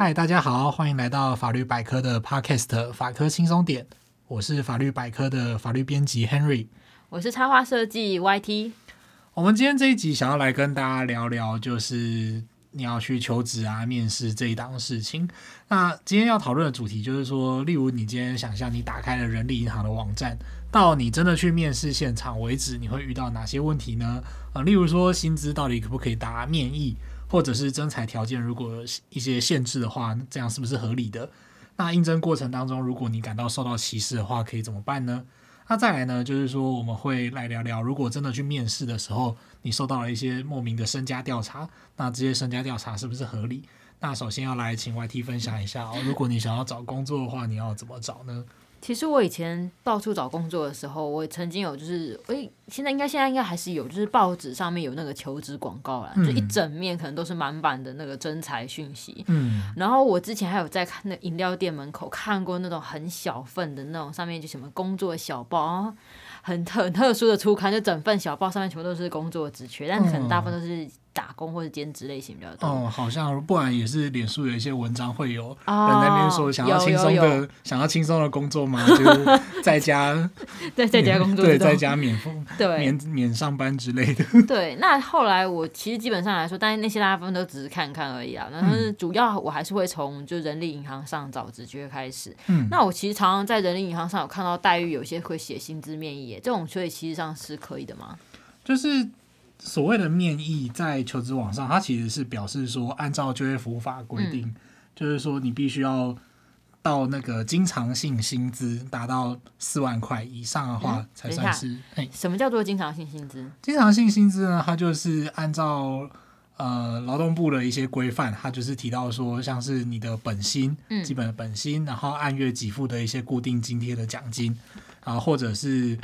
嗨，大家好，欢迎来到法律百科的 Podcast 法科轻松点。我是法律百科的法律编辑 Henry，我是插画设计 YT。我们今天这一集想要来跟大家聊聊，就是你要去求职啊、面试这一档事情。那今天要讨论的主题就是说，例如你今天想象你打开了人力银行的网站，到你真的去面试现场为止，你会遇到哪些问题呢？啊，例如说薪资到底可不可以达面议？或者是征才条件，如果一些限制的话，这样是不是合理的？那应征过程当中，如果你感到受到歧视的话，可以怎么办呢？那再来呢，就是说我们会来聊聊，如果真的去面试的时候，你受到了一些莫名的身家调查，那这些身家调查是不是合理？那首先要来请 YT 分享一下哦，如果你想要找工作的话，你要怎么找呢？其实我以前到处找工作的时候，我曾经有就是，诶、欸，现在应该现在应该还是有，就是报纸上面有那个求职广告啦，嗯、就一整面可能都是满版的那个征才讯息。嗯，然后我之前还有在看那饮料店门口看过那种很小份的那种，上面就什么工作小报，很特很特殊的初刊，就整份小报上面全部都是工作职缺，但可能大部分都是。打工或者兼职类型比较多。哦，好像不然也是脸书有一些文章会有人在那边说想要轻松的、哦、想要轻松的工作吗？就是 在家 对在家工作对在家免付 对免免上班之类的。对，那后来我其实基本上来说，但是那些大部分都只是看看而已啊。但是主要我还是会从就人力银行上找职缺开始。嗯，那我其实常常在人力银行上有看到待遇，有些会写薪资面议，这种所以其实上是可以的吗？就是。所谓的面议在求职网上，它其实是表示说，按照就业服务法规定，嗯、就是说你必须要到那个经常性薪资达到四万块以上的话，才算是。嗯、什么叫做经常性薪资？经常性薪资呢？它就是按照呃劳动部的一些规范，它就是提到说，像是你的本薪，嗯、基本的本薪，然后按月给付的一些固定津贴的奖金，然后或者是。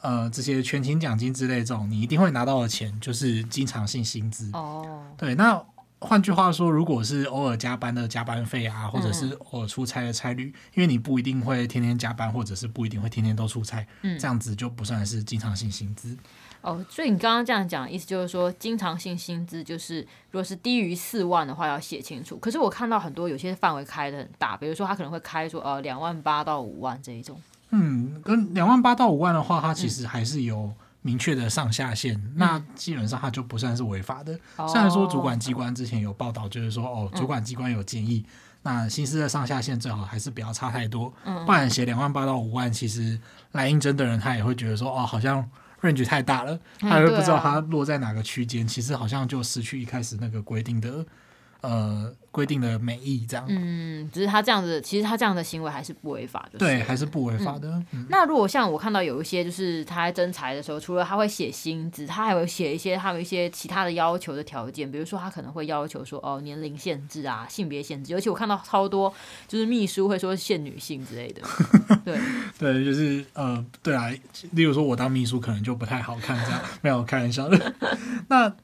呃，这些全勤奖金之类这种，你一定会拿到的钱，就是经常性薪资。哦，对。那换句话说，如果是偶尔加班的加班费啊，或者是偶尔出差的差旅，嗯、因为你不一定会天天加班，或者是不一定会天天都出差，嗯、这样子就不算是经常性薪资。哦，所以你刚刚这样讲，意思就是说，经常性薪资就是，如果是低于四万的话，要写清楚。可是我看到很多有些范围开的很大，比如说他可能会开说，呃，两万八到五万这一种。嗯，跟两万八到五万的话，它其实还是有明确的上下限，嗯、那基本上它就不算是违法的。嗯、虽然说主管机关之前有报道，就是说哦，主管机关有建议，嗯、那薪资的上下限最好还是不要差太多，嗯、不然写两万八到五万，其实来应征的人他也会觉得说哦，好像 range 太大了，他也会不知道它落在哪个区间，嗯、其实好像就失去一开始那个规定的。呃，规定的美意这样，嗯，只是他这样子，其实他这样的行为还是不违法的，对，还是不违法的。嗯。嗯、那如果像我看到有一些，就是他在征才的时候，除了他会写薪资，他还会写一些他有一些其他的要求的条件，比如说他可能会要求说，哦，年龄限制啊，性别限制，尤其我看到超多，就是秘书会说限女性之类的，对，对，就是呃，对啊，例如说我当秘书可能就不太好看，这样。没有开玩笑的，那。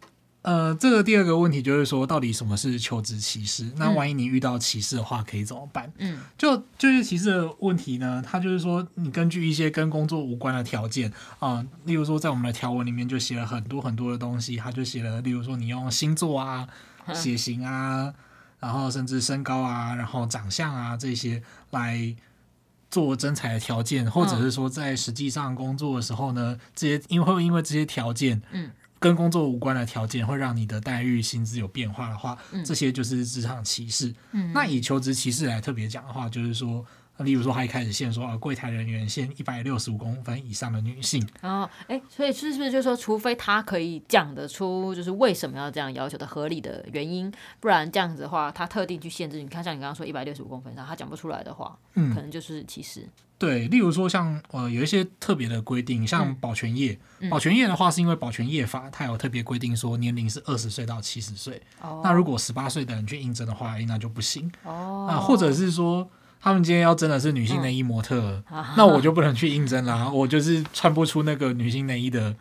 呃，这个第二个问题就是说，到底什么是求职歧视？那万一你遇到歧视的话，可以怎么办？嗯，就就业歧视的问题呢，它就是说，你根据一些跟工作无关的条件啊、呃，例如说，在我们的条文里面就写了很多很多的东西，它就写了，例如说，你用星座啊、血型啊，然后甚至身高啊，然后长相啊这些来做征才的条件，或者是说，在实际上工作的时候呢，这些因为会因为这些条件，嗯。跟工作无关的条件会让你的待遇、薪资有变化的话，嗯、这些就是职场歧视。嗯、那以求职歧视来特别讲的话，就是说，例如说他一开始限说啊，柜台人员限一百六十五公分以上的女性。哦，哎，所以是不是就是说，除非他可以讲得出就是为什么要这样要求的合理的原因，不然这样子的话，他特定去限制，你看像你刚刚说一百六十五公分上，他讲不出来的话，嗯，可能就是歧视。对，例如说像呃有一些特别的规定，像保全业，嗯、保全业的话是因为保全业法它有特别规定说年龄是二十岁到七十岁，哦、那如果十八岁的人去应征的话，那就不行。哦，啊，或者是说他们今天要真的是女性内衣模特，嗯、那我就不能去应征啦，我就是穿不出那个女性内衣的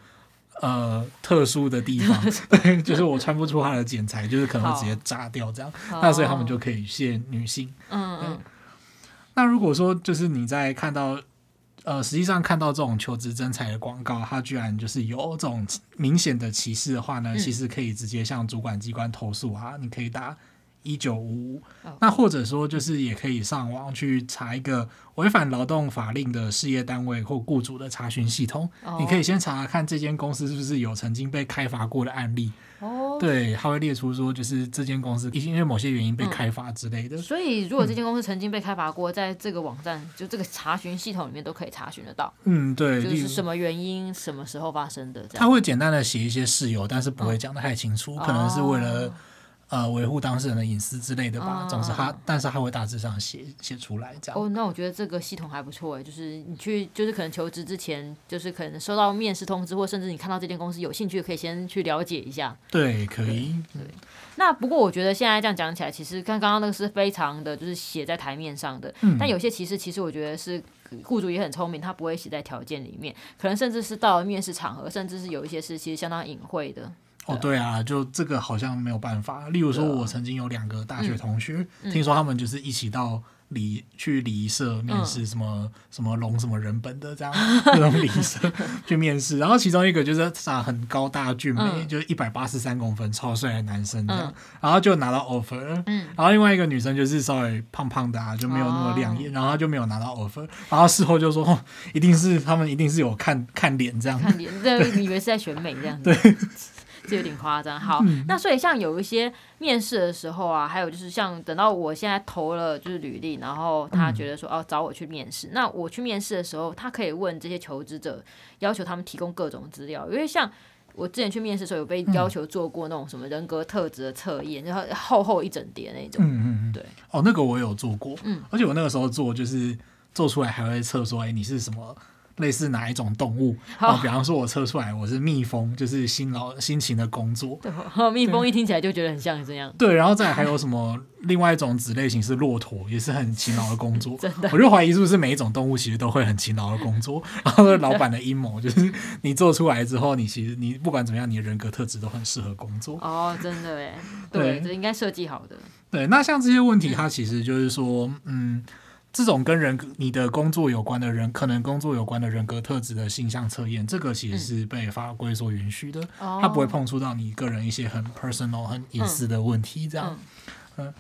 呃 特殊的地方，对，就是我穿不出它的剪裁，就是可能会直接炸掉这样，那所以他们就可以限女性。嗯嗯。那如果说就是你在看到，呃，实际上看到这种求职征才的广告，它居然就是有这种明显的歧视的话呢，嗯、其实可以直接向主管机关投诉啊，你可以打一九五五。那或者说，就是也可以上网去查一个违反劳动法令的事业单位或雇主的查询系统。Oh. 你可以先查查看这间公司是不是有曾经被开罚过的案例。哦，对，他会列出说，就是这间公司因为某些原因被开发之类的。嗯。所以，如果这间公司曾经被开发过，在这个网站就这个查询系统里面都可以查询得到。嗯，对，就是什么原因、什么时候发生的。他会简单的写一些事由，但是不会讲的太清楚，可能是为了。呃，维护当事人的隐私之类的吧。总之，他但是他会大致上写写出来这样。哦，那我觉得这个系统还不错诶，就是你去，就是可能求职之前，就是可能收到面试通知，或甚至你看到这间公司有兴趣，可以先去了解一下。对，可以。对。对，那不过我觉得现在这样讲起来，其实看刚刚那个是非常的就是写在台面上的。嗯。但有些其实其实我觉得是雇主也很聪明，他不会写在条件里面，可能甚至是到了面试场合，甚至是有一些是其实相当隐晦的。哦，对啊，就这个好像没有办法。例如说，我曾经有两个大学同学，听说他们就是一起到礼去礼仪社面试，什么什么龙什么人本的这样那种礼仪社 去面试。然后其中一个就是长得很高大俊美，就是一百八十三公分，超帅的男生这样，然后就拿到 offer。然后另外一个女生就是稍微胖胖的啊，就没有那么亮眼，然后他就没有拿到 offer。然后事后就说，哦一定是他们一定是有看看脸这样，看脸，对，以为是在选美这样子。对。这有点夸张。好，嗯、那所以像有一些面试的时候啊，还有就是像等到我现在投了就是履历，然后他觉得说哦找我去面试，那我去面试的时候，他可以问这些求职者，要求他们提供各种资料。因为像我之前去面试的时候，有被要求做过那种什么人格特质的测验，然后厚厚一整叠那种。嗯嗯嗯，对。哦，那个我有做过，嗯，而且我那个时候做就是做出来还会测说，哎，你是什么？类似哪一种动物？好，比方说，我测出来我是蜜蜂，就是辛劳辛勤的工作。对，蜜蜂一听起来就觉得很像这样。对，然后再还有什么？另外一种子类型是骆驼，也是很勤劳的工作。真的，我就怀疑是不是每一种动物其实都会很勤劳的工作。然后老板的阴谋就是，你做出来之后，你其实你不管怎么样，你的人格特质都很适合工作。哦，真的哎，对，这应该设计好的。对，那像这些问题，它其实就是说，嗯。这种跟人你的工作有关的人，可能工作有关的人格特质的性向测验，这个其实是被法规所允许的，嗯、它不会碰触到你个人一些很 personal、很隐私的问题，这样。嗯嗯、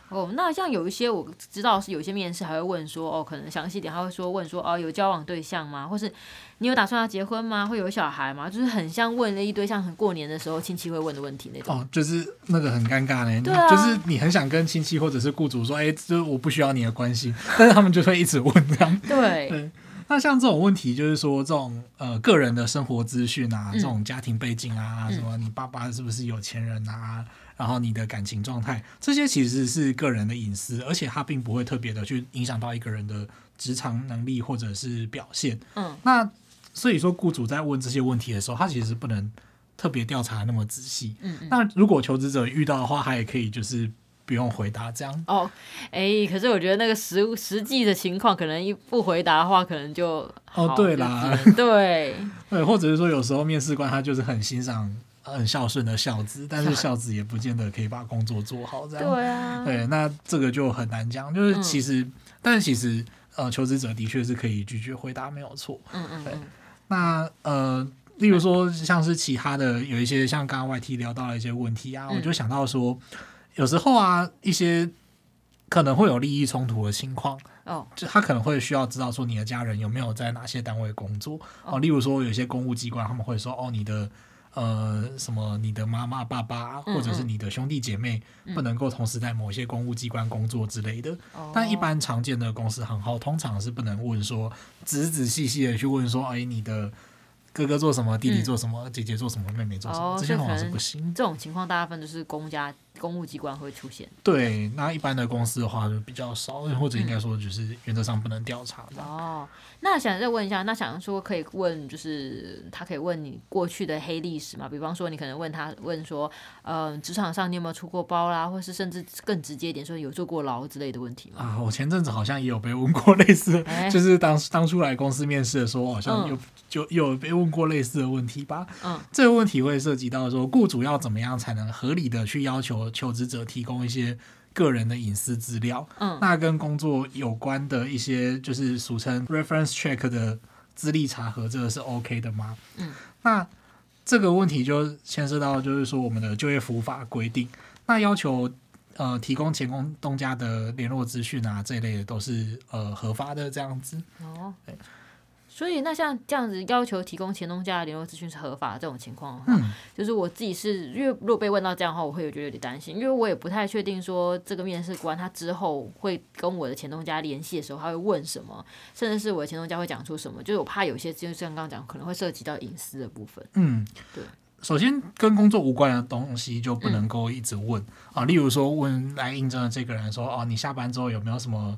哦，那像有一些我知道是有一些面试还会问说，哦，可能详细点，他会说问说，哦，有交往对象吗？或是你有打算要结婚吗？会有小孩吗？就是很像问了一堆像很过年的时候亲戚会问的问题那种。哦，就是那个很尴尬呢，对啊，就是你很想跟亲戚或者是雇主说，哎，就是我不需要你的关心，但是他们就会一直问这样。对对。那像这种问题，就是说这种呃个人的生活资讯啊，这种家庭背景啊，嗯、什么你爸爸是不是有钱人啊？然后你的感情状态，这些其实是个人的隐私，而且它并不会特别的去影响到一个人的职场能力或者是表现。嗯，那所以说，雇主在问这些问题的时候，他其实不能特别调查那么仔细。嗯，嗯，那如果求职者遇到的话，他也可以就是不用回答这样。哦，哎，可是我觉得那个实实际的情况，可能一不回答的话，可能就哦，对啦，对 对，或者是说有时候面试官他就是很欣赏。很孝顺的孝子，但是孝子也不见得可以把工作做好，这样。对啊。对，那这个就很难讲。就是其实，嗯、但是其实，呃，求职者的确是可以拒绝回答，没有错。嗯嗯。对。那呃，例如说，像是其他的有一些，像刚刚 YT 聊到的一些问题啊，嗯、我就想到说，有时候啊，一些可能会有利益冲突的情况。哦。就他可能会需要知道说，你的家人有没有在哪些单位工作？哦。例如说，有些公务机关他们会说，哦，你的。呃，什么？你的妈妈、爸爸，或者是你的兄弟姐妹，不能够同时在某些公务机关工作之类的。嗯、但一般常见的公司行号，通常是不能问说，仔仔细细的去问说，哎，你的。哥哥做什么？弟弟做什么？嗯、姐姐做什么？妹妹做什么？哦、这些好像是不行。这种情况大部分都是公家公务机关会出现。对，那一般的公司的话就比较少，或者应该说就是原则上不能调查的。嗯、哦，那想再问一下，那想说可以问，就是他可以问你过去的黑历史嘛？比方说，你可能问他问说，呃，职场上你有没有出过包啦，或是甚至更直接一点说，有坐过牢之类的问题吗？啊，我前阵子好像也有被问过类似，欸、就是当当初来公司面试的时候，好像有、嗯、就有被问。问过类似的问题吧。嗯，这个问题会涉及到说，雇主要怎么样才能合理的去要求求职者提供一些个人的隐私资料？嗯，那跟工作有关的一些，就是俗称 reference check 的资历查核，这个是 OK 的吗？嗯，那这个问题就牵涉到，就是说我们的就业服务法规定，那要求呃提供前工东家的联络资讯啊这一类的都是呃合法的这样子。哦，对。所以那像这样子要求提供前东家的联络资讯是合法的这种情况的话，嗯，就是我自己是因为如果被问到这样的话，我会有觉得有点担心，因为我也不太确定说这个面试官他之后会跟我的前东家联系的时候，他会问什么，甚至是我的前东家会讲出什么，就是我怕有些就像刚刚讲可能会涉及到隐私的部分。嗯，对。首先跟工作无关的东西就不能够一直问、嗯、啊，例如说问来应征的这个人说哦，你下班之后有没有什么？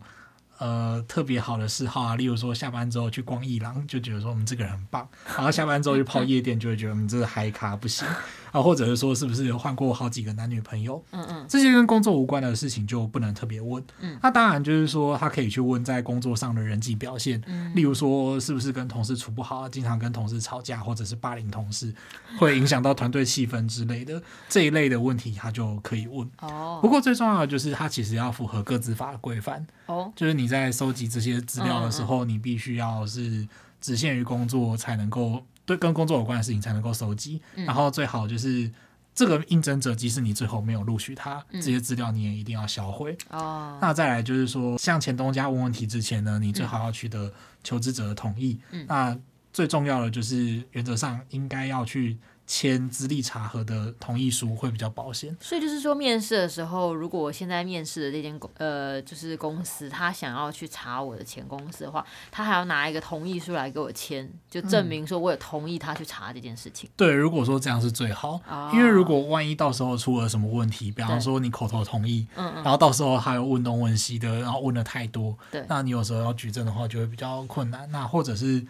呃，特别好的嗜好啊，例如说下班之后去逛一廊，就觉得说我们这个人很棒；然后下班之后去泡夜店，就会觉得我们这个嗨咖不行。啊，或者是说是不是有换过好几个男女朋友？嗯嗯，这些跟工作无关的事情就不能特别问。嗯，那当然就是说他可以去问在工作上的人际表现，例如说是不是跟同事处不好，经常跟同事吵架，或者是霸凌同事，会影响到团队气氛之类的这一类的问题，他就可以问。哦，不过最重要的就是他其实要符合各自法的规范。哦，就是你在收集这些资料的时候，你必须要是只限于工作才能够对跟工作有关的事情才能够收集，然后最好就是这个应征者即使你最后没有录取他，这些资料你也一定要销毁。哦，那再来就是说，向前东家问问题之前呢，你最好要取得求职者的同意。那最重要的就是原则上应该要去。签资历查核的同意书会比较保险，所以就是说，面试的时候，如果我现在面试的这间公呃，就是公司，他想要去查我的前公司的话，他还要拿一个同意书来给我签，就证明说我有同意他去查这件事情。嗯、对，如果说这样是最好，哦、因为如果万一到时候出了什么问题，比方说你口头同意，嗯嗯，然后到时候还有问东问西的，然后问的太多，对，那你有时候要举证的话就会比较困难，那或者是。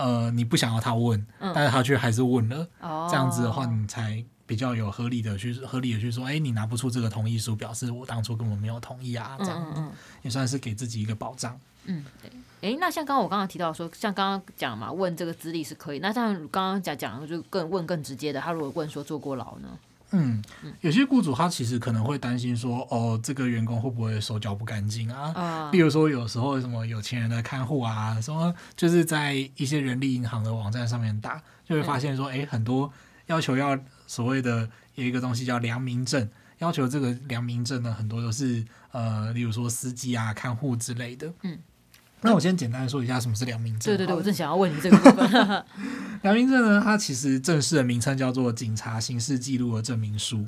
呃，你不想要他问，嗯、但是他却还是问了，哦、这样子的话，你才比较有合理的去合理的去说，哎，你拿不出这个同意书，表示我当初根本没有同意啊，这样。子，嗯嗯、也算是给自己一个保障。嗯，对，哎，那像刚刚我刚刚提到说，像刚刚讲嘛，问这个资历是可以，那像刚刚讲讲就更问更直接的，他如果问说坐过牢呢？嗯，有些雇主他其实可能会担心说，哦，这个员工会不会手脚不干净啊？啊，例如说有时候什么有钱人的看护啊，什么就是在一些人力银行的网站上面打，就会发现说，哎、嗯，很多要求要所谓的有一个东西叫良民证，要求这个良民证呢，很多都是呃，例如说司机啊、看护之类的。嗯。那我先简单说一下什么是良民证。对对对，我正想要问你这个部分。良民证呢，它其实正式的名称叫做警察刑事记录的证明书。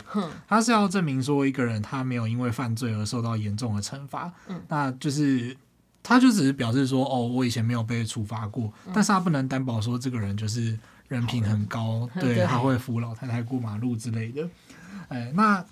它是要证明说一个人他没有因为犯罪而受到严重的惩罚。嗯，那就是他就只是表示说，哦，我以前没有被处罚过，嗯、但是他不能担保说这个人就是人品很高，的对，他会扶老太太过马路之类的。哎，那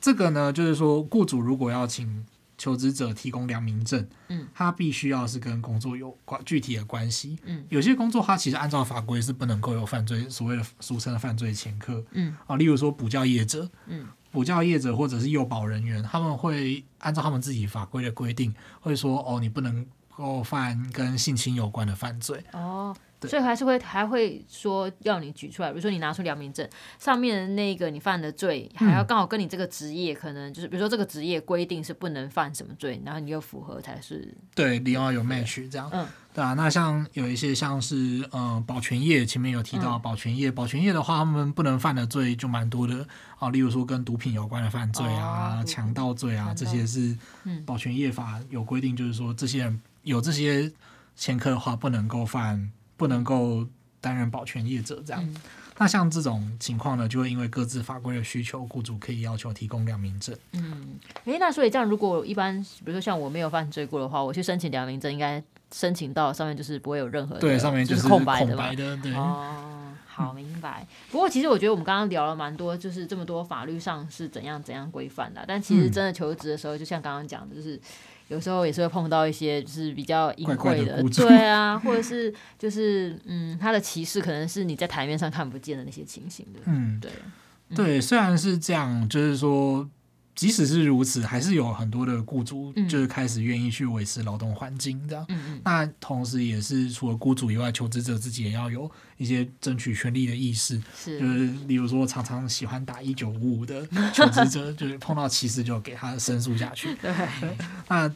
这个呢，就是说雇主如果要请。求职者提供良民证，嗯，他必须要是跟工作有关具体的关系，嗯，有些工作他其实按照法规是不能够有犯罪，所谓的俗称的犯罪前科，嗯，啊，例如说补教业者，嗯，补教业者或者是幼保人员，他们会按照他们自己法规的规定，会说哦，你不能够犯跟性侵有关的犯罪，哦。所以还是会还会说要你举出来，比如说你拿出良民证上面的那个你犯的罪，还要刚好跟你这个职业可能就是，比如说这个职业规定是不能犯什么罪，然后你又符合才是。对，你要有 match 这样。嗯，对啊。那像有一些像是嗯、呃、保全业，前面有提到保全业，嗯、保全业的话，他们不能犯的罪就蛮多的啊，例如说跟毒品有关的犯罪啊、强盗、哦、罪啊，这些是保全业法有规定，就是说这些人有这些前科的话，不能够犯。不能够担任保全业者这样，嗯、那像这种情况呢，就会因为各自法规的需求，雇主可以要求提供良民证。嗯，诶，那所以这样，如果一般比如说像我没有犯罪过的话，我去申请良民证，应该申请到上面就是不会有任何对，上面就是空白的。哦，好，明白。嗯、不过其实我觉得我们刚刚聊了蛮多，就是这么多法律上是怎样怎样规范的，但其实真的求职的时候，就像刚刚讲的，就是。有时候也是会碰到一些就是比较隐晦的，对啊，或者是就是嗯，他的歧视可能是你在台面上看不见的那些情形的，嗯，对，对，虽然是这样，就是说。即使是如此，还是有很多的雇主就是开始愿意去维持劳动环境这样。嗯、那同时也是除了雇主以外，求职者自己也要有一些争取权利的意识。是，就是例如说，常常喜欢打一九五五的求职者，就是碰到歧视就给他申诉下去。那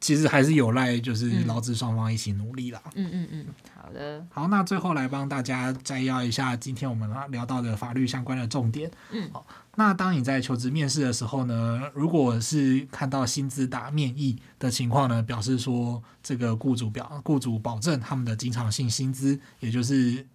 其实还是有赖就是劳资双方一起努力啦。嗯嗯嗯，好的。好，那最后来帮大家摘要一下今天我们聊到的法律相关的重点。嗯，好。那当你在求职面试的时候呢，如果是看到薪资打面议的情况呢，表示说这个雇主表雇主保证他们的经常性薪资，也就是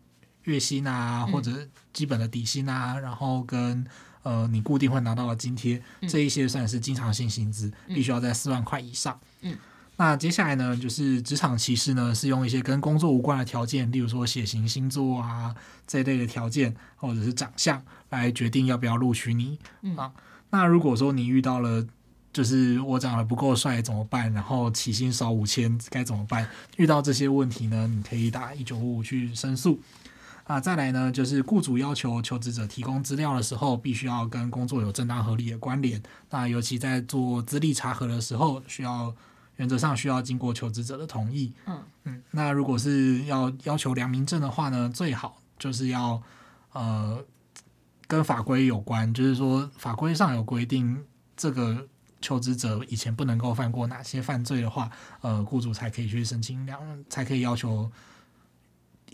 月薪啊或者基本的底薪啊，嗯、然后跟呃你固定会拿到的津贴，嗯、这一些算是经常性薪资，必须要在四万块以上。嗯。那接下来呢，就是职场歧视呢，是用一些跟工作无关的条件，例如说血型、星座啊这一类的条件，或者是长相来决定要不要录取你、嗯、啊。那如果说你遇到了，就是我长得不够帅怎么办？然后起薪少五千该怎么办？遇到这些问题呢，你可以打一九五五去申诉啊。再来呢，就是雇主要求求职者提供资料的时候，必须要跟工作有正当合理的关联。那尤其在做资历查核的时候，需要。原则上需要经过求职者的同意。嗯嗯，那如果是要要求良民证的话呢，最好就是要呃跟法规有关，就是说法规上有规定，这个求职者以前不能够犯过哪些犯罪的话，呃，雇主才可以去申请良，才可以要求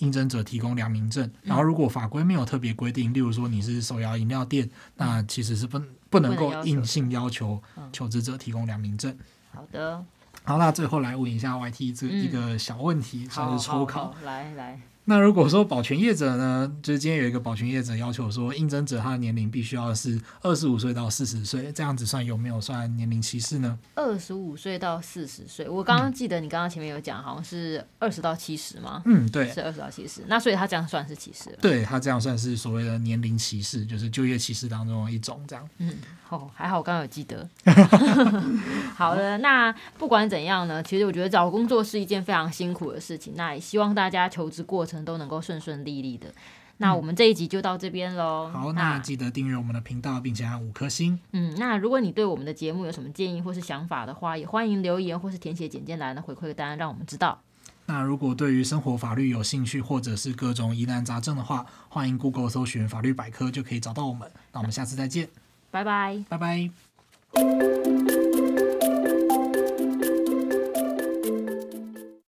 应征者提供良民证。然后如果法规没有特别规定，例如说你是手摇饮料店，那其实是不不能够硬性要求求职者提供良民证。好的。好，那最后来问一下 YT 这一个小问题，算、嗯、是抽考。来来。那如果说保全业者呢，就是今天有一个保全业者要求说，应征者他的年龄必须要是二十五岁到四十岁，这样子算有没有算年龄歧视呢？二十五岁到四十岁，我刚刚记得你刚刚前面有讲，好像是二十到七十吗？嗯，对，是二十到七十。那所以他这样算是歧视了？对，他这样算是所谓的年龄歧视，就是就业歧视当中的一种这样。嗯，哦，还好我刚刚有记得。好的，那不管怎样呢，其实我觉得找工作是一件非常辛苦的事情，那也希望大家求职过程都能够顺顺利利的。那我们这一集就到这边喽。好，那记得订阅我们的频道，并且按五颗星。嗯，那如果你对我们的节目有什么建议或是想法的话，也欢迎留言或是填写简介栏的回馈单，让我们知道。那如果对于生活法律有兴趣，或者是各种疑难杂症的话，欢迎 Google 搜寻法律百科就可以找到我们。那我们下次再见，拜拜。拜拜。